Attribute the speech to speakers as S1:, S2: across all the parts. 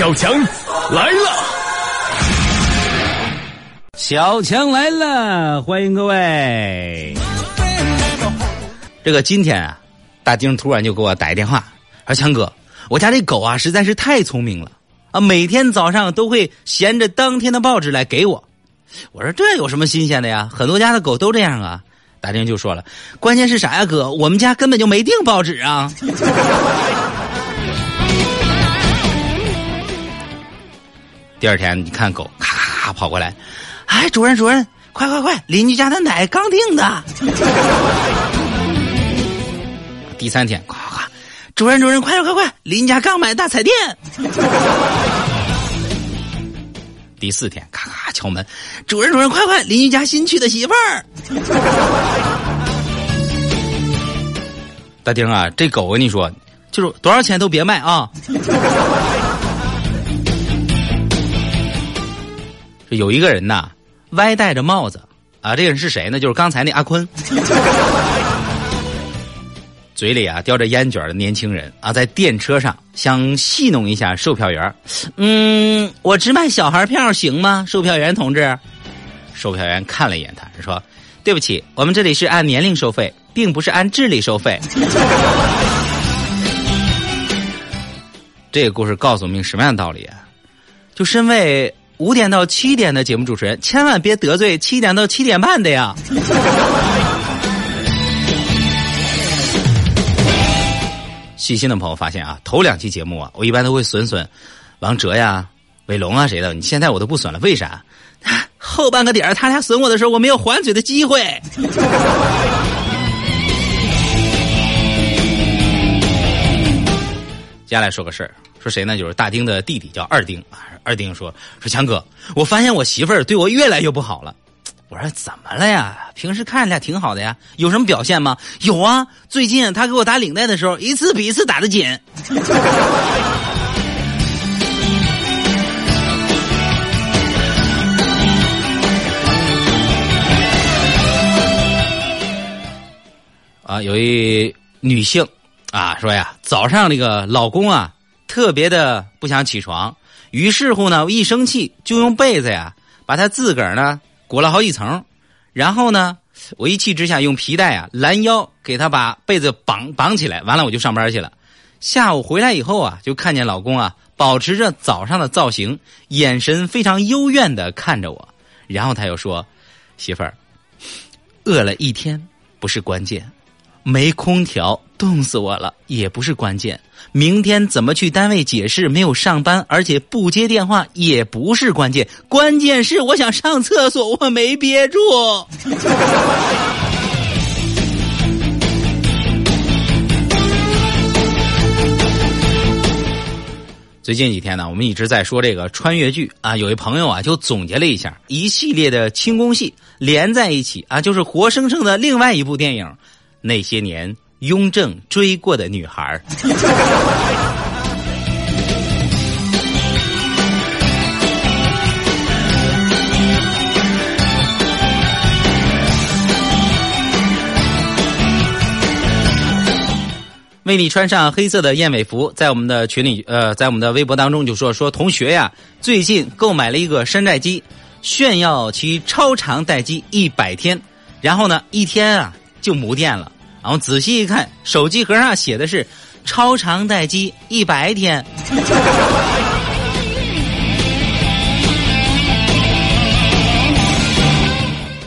S1: 小强来了，
S2: 小强来了，欢迎各位。这个今天啊，大丁突然就给我打一电话，说强哥，我家这狗啊实在是太聪明了啊，每天早上都会衔着当天的报纸来给我。我说这有什么新鲜的呀？很多家的狗都这样啊。大丁就说了，关键是啥呀，哥？我们家根本就没订报纸啊。第二天，你看狗咔咔咔跑过来，哎，主人主人，快快快，邻居家的奶刚订的。第三天，夸夸，主人主人，快快快，邻家刚买大彩电。第四天，咔咔敲门，主人主人，快快，邻居家新娶的媳妇儿。大丁啊，这狗我跟你说，就是多少钱都别卖啊。有一个人呐，歪戴着帽子啊，这个人是谁呢？就是刚才那阿坤，嘴里啊叼着烟卷的年轻人啊，在电车上想戏弄一下售票员嗯，我只卖小孩票行吗？售票员同志，售票员看了一眼他，说：“对不起，我们这里是按年龄收费，并不是按智力收费。”这个故事告诉我们什么样的道理啊？就身为。五点到七点的节目主持人，千万别得罪七点到七点半的呀！细心的朋友发现啊，头两期节目啊，我一般都会损损王哲呀、伟龙啊谁的，你现在我都不损了，为啥？后半个点他俩损我的时候，我没有还嘴的机会。接下来说个事儿，说谁呢？就是大丁的弟弟叫二丁。二丁说：“说强哥，我发现我媳妇儿对我越来越不好了。”我说：“怎么了呀？平时看着俩挺好的呀，有什么表现吗？”有啊，最近他给我打领带的时候，一次比一次打的紧。啊，有一女性啊说呀，早上那个老公啊特别的不想起床。于是乎呢，我一生气就用被子呀，把他自个儿呢裹了好几层，然后呢，我一气之下用皮带啊拦腰给他把被子绑绑起来，完了我就上班去了。下午回来以后啊，就看见老公啊保持着早上的造型，眼神非常幽怨的看着我，然后他又说：“媳妇儿，饿了一天不是关键。”没空调，冻死我了，也不是关键。明天怎么去单位解释没有上班，而且不接电话，也不是关键。关键是我想上厕所，我没憋住。最近几天呢，我们一直在说这个穿越剧啊。有一朋友啊，就总结了一下一系列的清宫戏连在一起啊，就是活生生的另外一部电影。那些年，雍正追过的女孩为你穿上黑色的燕尾服，在我们的群里，呃，在我们的微博当中就说说同学呀，最近购买了一个山寨机，炫耀其超长待机一百天，然后呢，一天啊。就没电了，然后仔细一看，手机壳上写的是“超长待机一百天”。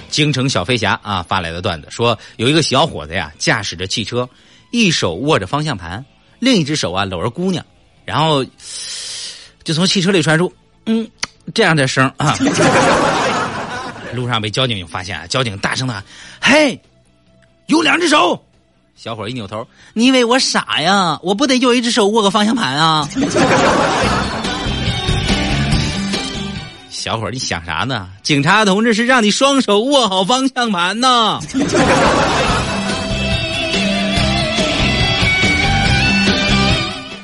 S2: 京城小飞侠啊发来的段子说，有一个小伙子呀，驾驶着汽车，一手握着方向盘，另一只手啊搂着姑娘，然后就从汽车里传出“嗯”这样的声啊。路上被交警发现，交警大声的喊：“嘿！”有两只手，小伙一扭头，你以为我傻呀？我不得有一只手握个方向盘啊！小伙你想啥呢？警察同志是让你双手握好方向盘呢。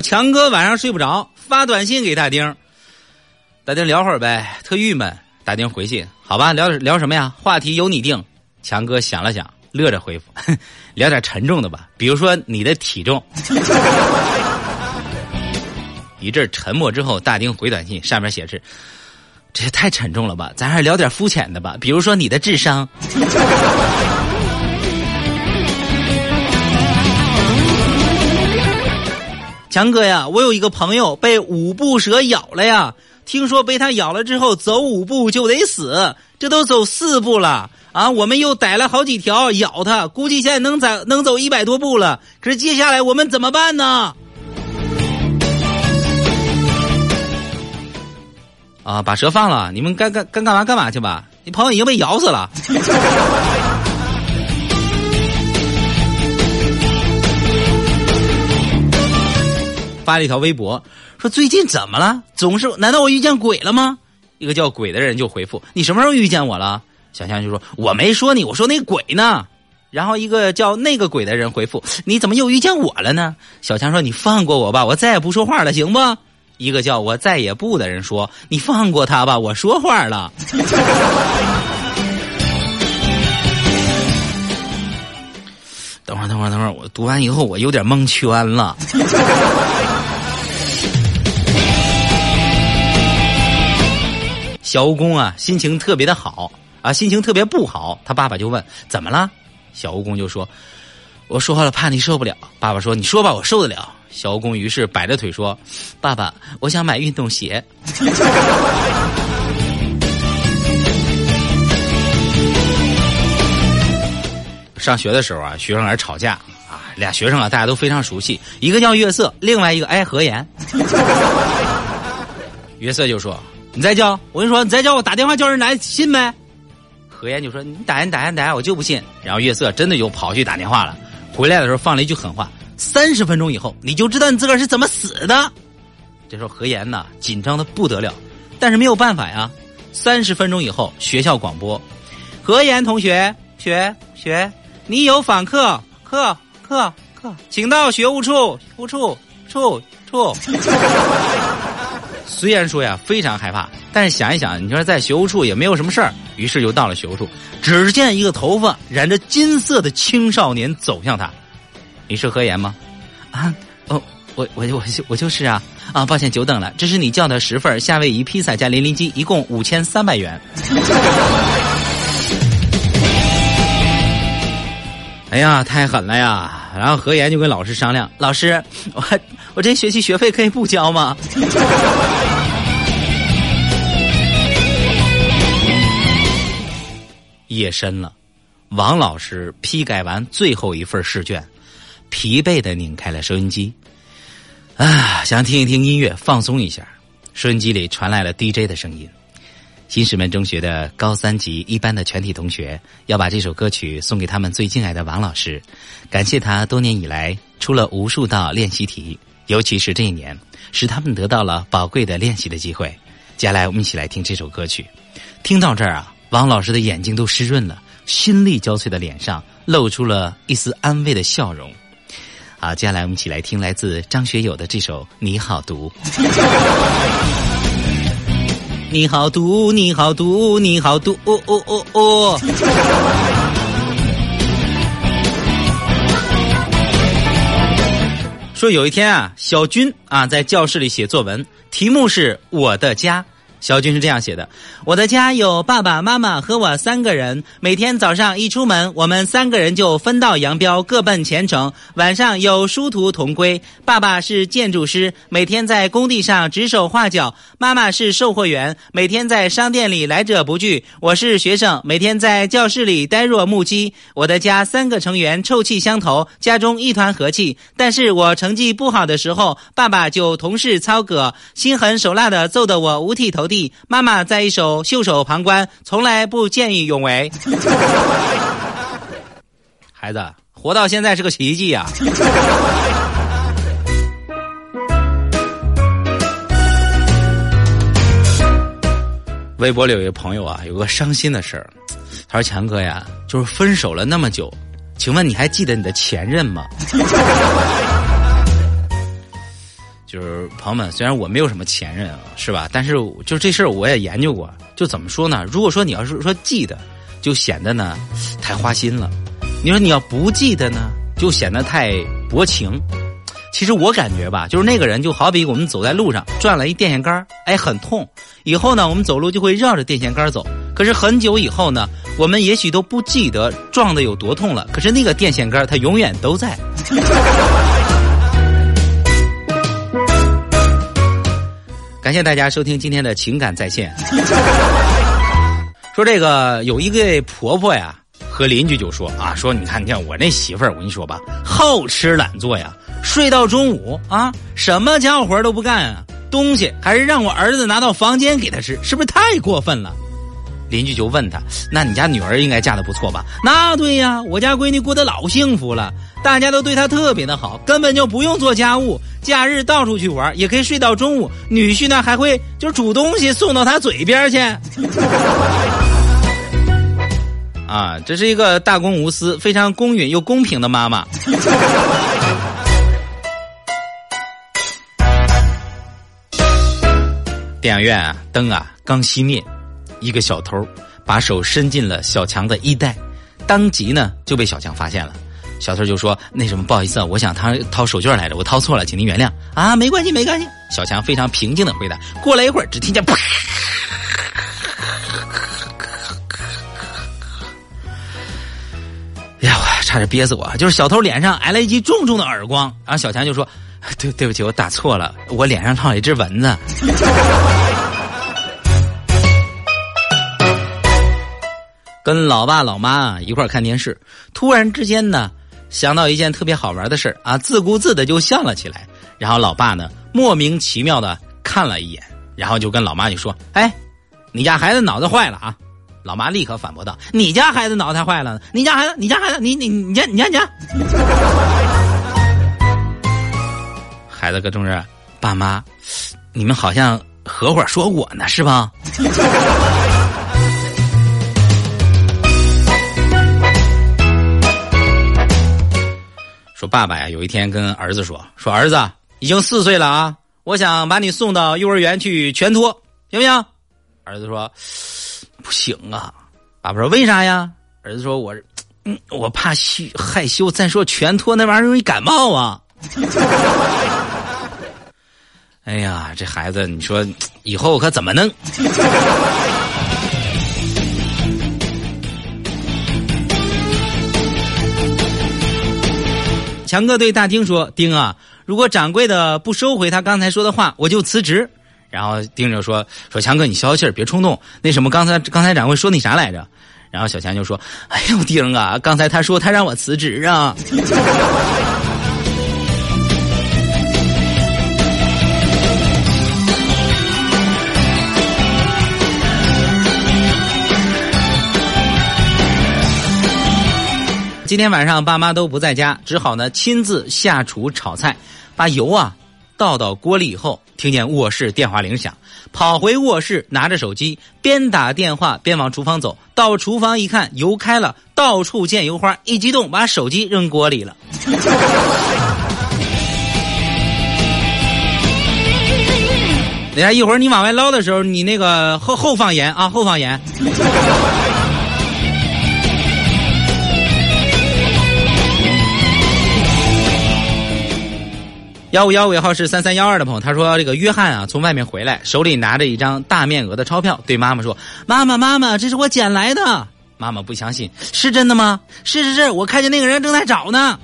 S2: 强哥晚上睡不着，发短信给大丁，大丁聊会儿呗，特郁闷。大丁回信，好吧，聊聊什么呀？话题由你定。强哥想了想。乐着回复，聊点沉重的吧，比如说你的体重。一阵沉默之后，大丁回短信，上面写着：“这也太沉重了吧，咱还是聊点肤浅的吧，比如说你的智商。”强哥呀，我有一个朋友被五步蛇咬了呀。听说被他咬了之后，走五步就得死，这都走四步了啊！我们又逮了好几条咬他，估计现在能走能走一百多步了。可是接下来我们怎么办呢？啊，把蛇放了，你们该干该干嘛干嘛去吧。你朋友已经被咬死了。发了一条微博，说最近怎么了？总是难道我遇见鬼了吗？一个叫鬼的人就回复：“你什么时候遇见我了？”小强就说：“我没说你，我说那鬼呢。”然后一个叫那个鬼的人回复：“你怎么又遇见我了呢？”小强说：“你放过我吧，我再也不说话了，行不？”一个叫我再也不的人说：“你放过他吧，我说话了。” 等会儿，等会儿，等会儿，我读完以后我有点蒙圈了。小蜈蚣啊，心情特别的好啊，心情特别不好。他爸爸就问：“怎么了？”小蜈蚣就说：“我说话了，怕你受不了。”爸爸说：“你说吧，我受得了。”小蜈蚣于是摆着腿说：“爸爸，我想买运动鞋。”上学的时候啊，学生俩吵架啊，俩学生啊，大家都非常熟悉，一个叫月色，另外一个哎何言。月色就说。你再叫，我跟你说，你再叫我打电话叫人来，信没？何言就说：“你打呀打呀打呀，我就不信。”然后月色真的就跑去打电话了。回来的时候放了一句狠话：“三十分钟以后，你就知道你自个儿是怎么死的。”这时候何言呢，紧张的不得了，但是没有办法呀。三十分钟以后，学校广播：“何言同学，学学，你有访客，客客客，请到学务处，务处处处。”虽然说呀非常害怕，但是想一想，你说在学务处也没有什么事儿，于是就到了学务处。只见一个头发染着金色的青少年走向他，你是何言吗？啊，哦，我我我我就是啊啊，抱歉久等了，这是你叫的十份夏威夷披萨加淋淋鸡，一共五千三百元。哎呀，太狠了呀！然后何言就跟老师商量，老师，我我这学期学费可以不交吗？夜深了，王老师批改完最后一份试卷，疲惫的拧开了收音机，啊，想听一听音乐放松一下。收音机里传来了 DJ 的声音。新石门中学的高三级一班的全体同学要把这首歌曲送给他们最敬爱的王老师，感谢他多年以来出了无数道练习题，尤其是这一年，使他们得到了宝贵的练习的机会。接下来我们一起来听这首歌曲。听到这儿啊。王老师的眼睛都湿润了，心力交瘁的脸上露出了一丝安慰的笑容。好，接下来我们一起来听来自张学友的这首《你好毒》。你好毒，你好毒，你好毒，哦哦哦哦。说有一天啊，小军啊在教室里写作文，题目是我的家。小军是这样写的：“我的家有爸爸妈妈和我三个人。每天早上一出门，我们三个人就分道扬镳，各奔前程。晚上有殊途同归。爸爸是建筑师，每天在工地上指手画脚；妈妈是售货员，每天在商店里来者不拒。我是学生，每天在教室里呆若木鸡。我的家三个成员臭气相投，家中一团和气。但是我成绩不好的时候，爸爸就同事操戈，心狠手辣的揍得我五体投。”地妈妈在一手袖手旁观，从来不见义勇为。孩子活到现在是个奇迹呀！微博里有一个朋友啊，有个伤心的事儿。他说：“强哥呀，就是分手了那么久，请问你还记得你的前任吗？”就是朋友们，虽然我没有什么前任啊，是吧？但是就这事儿我也研究过。就怎么说呢？如果说你要是说记得，就显得呢太花心了；你说你要不记得呢，就显得太薄情。其实我感觉吧，就是那个人就好比我们走在路上转了一电线杆哎，很痛。以后呢，我们走路就会绕着电线杆走。可是很久以后呢，我们也许都不记得撞的有多痛了。可是那个电线杆它永远都在。感谢大家收听今天的情感在线。说这个有一个婆婆呀，和邻居就说啊，说你看，你看我那媳妇儿，我跟你说吧，好吃懒做呀。睡到中午啊，什么家务活都不干啊，东西还是让我儿子拿到房间给他吃，是不是太过分了？邻居就问他：“那你家女儿应该嫁的不错吧？”那对呀，我家闺女过得老幸福了，大家都对她特别的好，根本就不用做家务，假日到处去玩，也可以睡到中午。女婿呢还会就是煮东西送到她嘴边去。啊，这是一个大公无私、非常公允又公平的妈妈。电影院啊，灯啊刚熄灭，一个小偷把手伸进了小强的衣袋，当即呢就被小强发现了。小偷就说：“那什么，不好意思啊，我想掏掏手绢来着，我掏错了，请您原谅。”啊，没关系，没关系。小强非常平静的回答。过了一会儿，只听见啪，哎呀，我差点憋死我！就是小偷脸上挨了一记重重的耳光，然后小强就说。对，对不起，我打错了，我脸上套了一只蚊子。跟老爸老妈一块看电视，突然之间呢，想到一件特别好玩的事啊，自顾自的就笑了起来。然后老爸呢，莫名其妙的看了一眼，然后就跟老妈就说：“哎，你家孩子脑子坏了啊！”老妈立刻反驳道：“你家孩子脑袋坏了？你家孩子，你家孩子，你你你家你家你家。” 孩子搁中这，爸妈，你们好像合伙说我呢，是吧？说爸爸呀，有一天跟儿子说：“说儿子已经四岁了啊，我想把你送到幼儿园去全托，行不行？”儿子说：“不行啊。”爸爸说：“为啥呀？”儿子说：“我，嗯，我怕羞害羞。再说全托那玩意儿容易感冒啊。” 哎呀，这孩子，你说以后可怎么弄？强哥对大丁说：“丁啊，如果掌柜的不收回他刚才说的话，我就辞职。”然后丁就说：“说强哥，你消消气儿，别冲动。那什么，刚才刚才掌柜说那啥来着？”然后小强就说：“哎呦，丁啊，刚才他说他让我辞职啊。”今天晚上爸妈都不在家，只好呢亲自下厨炒菜。把油啊倒到锅里以后，听见卧室电话铃响，跑回卧室拿着手机，边打电话边往厨房走。到厨房一看，油开了，到处溅油花，一激动把手机扔锅里了。等下一会儿你往外捞的时候，你那个后后放盐啊，后放盐。幺五幺尾号是三三幺二的朋友，他说：“这个约翰啊，从外面回来，手里拿着一张大面额的钞票，对妈妈说：‘妈妈，妈妈，这是我捡来的。’妈妈不相信，是真的吗？是是是，我看见那个人正在找呢。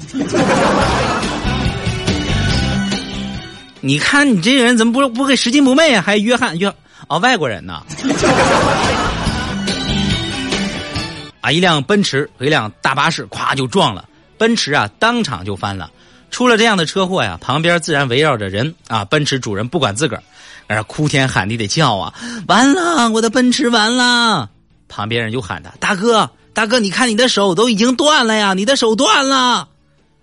S2: 你看你这个人怎么不不会拾金不昧啊？还约翰约哦，外国人呢？啊，一辆奔驰和一辆大巴士咵就撞了，奔驰啊当场就翻了。”出了这样的车祸呀，旁边自然围绕着人啊。奔驰主人不管自个儿，而哭天喊地的叫啊，完了，我的奔驰完了。旁边人就喊他大哥，大哥，你看你的手都已经断了呀，你的手断了。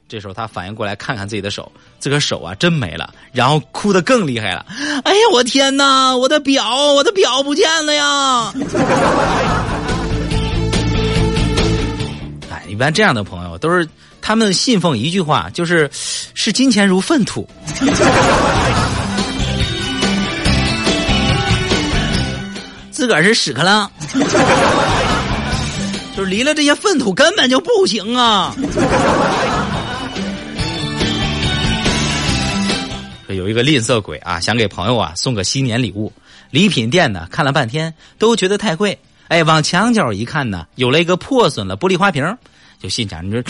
S2: 这时候他反应过来，看看自己的手，自个手啊真没了，然后哭得更厉害了。哎呀，我天哪，我的表，我的表不见了呀！般这样的朋友都是。他们信奉一句话，就是“视金钱如粪土”，自个儿是屎壳郎，就是离了这些粪土根本就不行啊。有一个吝啬鬼啊，想给朋友啊送个新年礼物，礼品店呢看了半天都觉得太贵，哎，往墙角一看呢，有了一个破损了玻璃花瓶，就心想，你说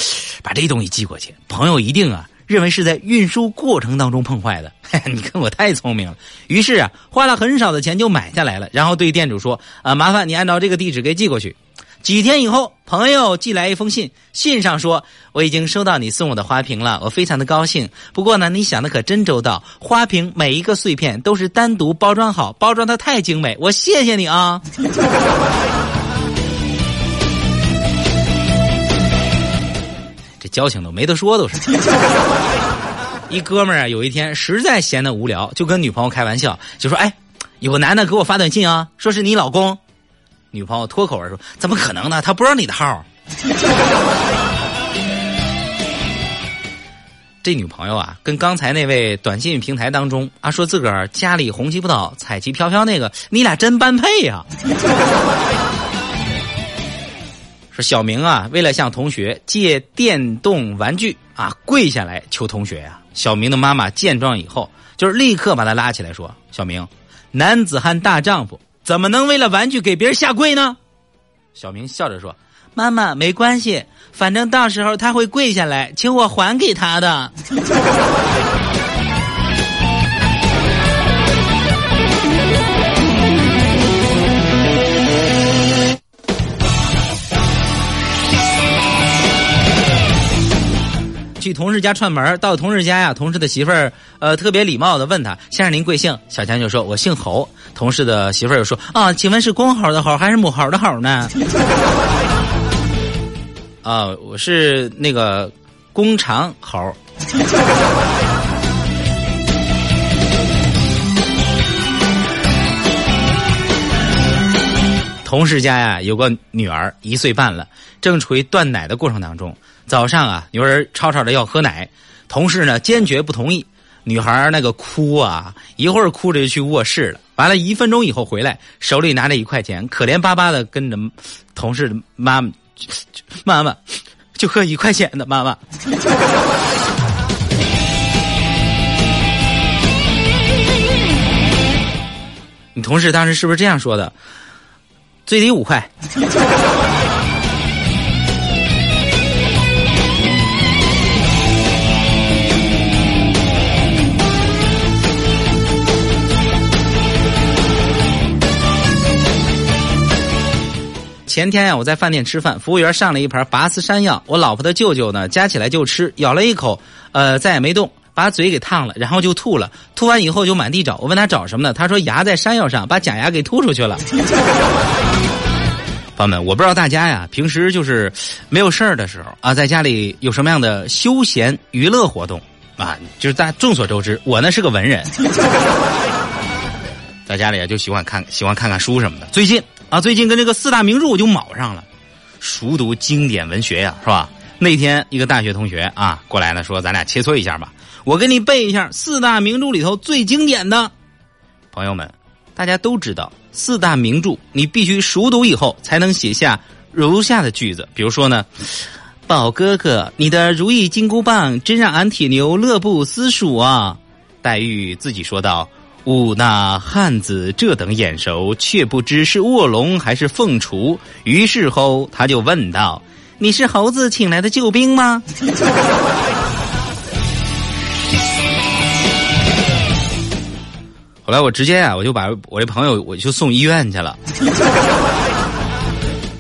S2: 把这东西寄过去，朋友一定啊。认为是在运输过程当中碰坏的，你看我太聪明了。于是啊，花了很少的钱就买下来了，然后对店主说：“啊，麻烦你按照这个地址给寄过去。”几天以后，朋友寄来一封信，信上说：“我已经收到你送我的花瓶了，我非常的高兴。不过呢，你想的可真周到，花瓶每一个碎片都是单独包装好，包装的太精美，我谢谢你啊。” 交情都没得说，都是。一哥们儿啊，有一天实在闲得无聊，就跟女朋友开玩笑，就说：“哎，有个男的给我发短信啊，说是你老公。”女朋友脱口而出：“怎么可能呢？他不知道你的号。”这女朋友啊，跟刚才那位短信平台当中啊，说自个儿家里红旗不倒，彩旗飘飘那个，你俩真般配呀。说小明啊，为了向同学借电动玩具啊，跪下来求同学呀。小明的妈妈见状以后，就是立刻把他拉起来说：“小明，男子汉大丈夫，怎么能为了玩具给别人下跪呢？”小明笑着说：“妈妈，没关系，反正到时候他会跪下来，请我还给他的。”去同事家串门，到同事家呀，同事的媳妇儿呃特别礼貌的问他：“先生您贵姓？”小强就说：“我姓侯。”同事的媳妇儿又说：“啊，请问是公猴的猴还是母猴的猴呢？” 啊，我是那个弓长猴。同事家呀有个女儿一岁半了，正处于断奶的过程当中。早上啊，女儿吵吵着要喝奶，同事呢坚决不同意。女孩那个哭啊，一会儿哭着就去卧室了。完了一分钟以后回来，手里拿着一块钱，可怜巴巴的跟着同事妈妈，妈妈就喝一块钱的妈妈。你同事当时是不是这样说的？最低五块。前天呀，我在饭店吃饭，服务员上了一盘拔丝山药，我老婆的舅舅呢夹起来就吃，咬了一口，呃，再也没动。把嘴给烫了，然后就吐了。吐完以后就满地找。我问他找什么呢？他说牙在山药上，把假牙给吐出去了。朋友们，我不知道大家呀，平时就是没有事儿的时候啊，在家里有什么样的休闲娱乐活动啊？就是大众所周知，我呢是个文人，在家里啊就喜欢看喜欢看看书什么的。最近啊，最近跟这个四大名著就卯上了，熟读经典文学呀，是吧？那天一个大学同学啊过来呢，说咱俩切磋一下吧。我给你背一下四大名著里头最经典的，朋友们，大家都知道四大名著，你必须熟读以后才能写下如下的句子。比如说呢，宝哥哥，你的如意金箍棒真让俺铁牛乐不思蜀啊！黛玉自己说道：“吾那汉子这等眼熟，却不知是卧龙还是凤雏。”于是后他就问道：“你是猴子请来的救兵吗？” 后来我直接啊，我就把我这朋友我就送医院去了。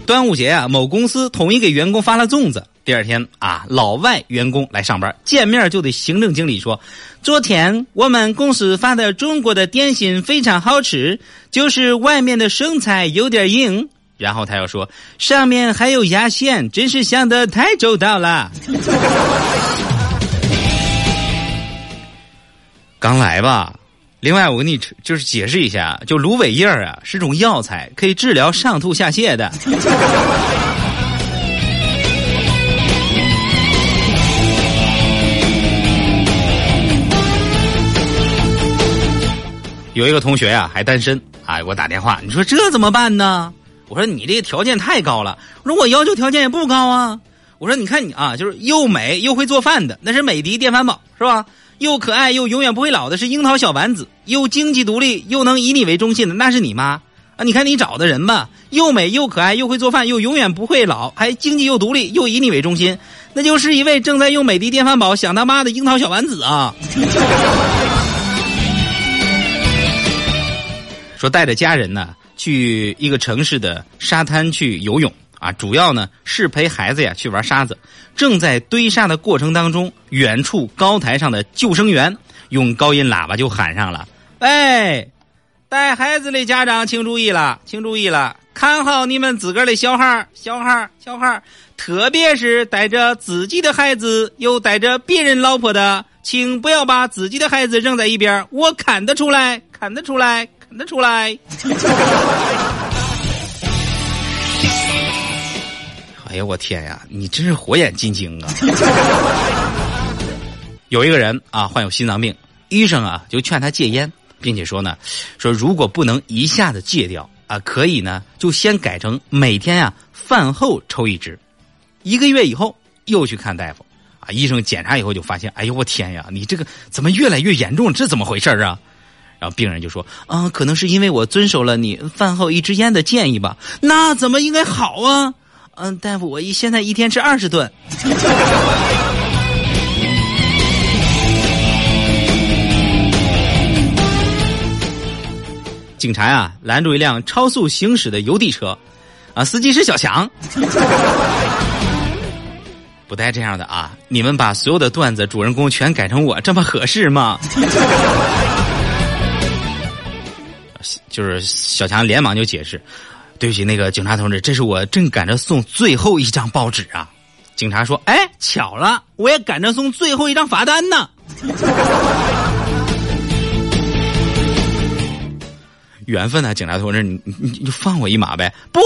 S2: 端午节啊，某公司统一给员工发了粽子。第二天啊，老外员工来上班，见面就得行政经理说：“昨天我们公司发的中国的点心非常好吃，就是外面的生菜有点硬。”然后他又说：“上面还有牙线，真是想的太周到了。”刚来吧。另外，我跟你就是解释一下，就芦苇叶啊，是种药材，可以治疗上吐下泻的。有一个同学呀，还单身啊，给我打电话，你说这怎么办呢？我说你这个条件太高了，我说我要求条件也不高啊。我说你看你啊，就是又美又会做饭的，那是美的电饭煲是吧？又可爱又永远不会老的是樱桃小丸子，又经济独立又能以你为中心的那是你妈啊！你看你找的人吧，又美又可爱又会做饭又永远不会老，还经济又独立又以你为中心，那就是一位正在用美的电饭煲想当妈的樱桃小丸子啊！说带着家人呢去一个城市的沙滩去游泳啊，主要呢是陪孩子呀去玩沙子。正在堆沙的过程当中，远处高台上的救生员用高音喇叭就喊上了：“哎，带孩子的家长请注意了，请注意了，看好你们自个儿的小孩小孩小孩特别是带着自己的孩子又带着别人老婆的，请不要把自己的孩子扔在一边我看得出来，看得出来。”看得出来。哎呀，我天呀！你真是火眼金睛啊！有一个人啊，患有心脏病，医生啊就劝他戒烟，并且说呢，说如果不能一下子戒掉啊，可以呢就先改成每天呀饭后抽一支。一个月以后又去看大夫啊，医生检查以后就发现，哎呦我天呀，你这个怎么越来越严重？这怎么回事啊？然后病人就说：“啊，可能是因为我遵守了你饭后一支烟的建议吧。那怎么应该好啊？嗯，大夫，我一现在一天吃二十顿。警察呀，拦住一辆超速行驶的邮递车，啊，司机是小强。不带这样的啊！你们把所有的段子主人公全改成我，这么合适吗？”就是小强连忙就解释：“对不起，那个警察同志，这是我正赶着送最后一张报纸啊。”警察说：“哎，巧了，我也赶着送最后一张罚单呢。”缘分呢，警察同志，你你你放我一马呗？不。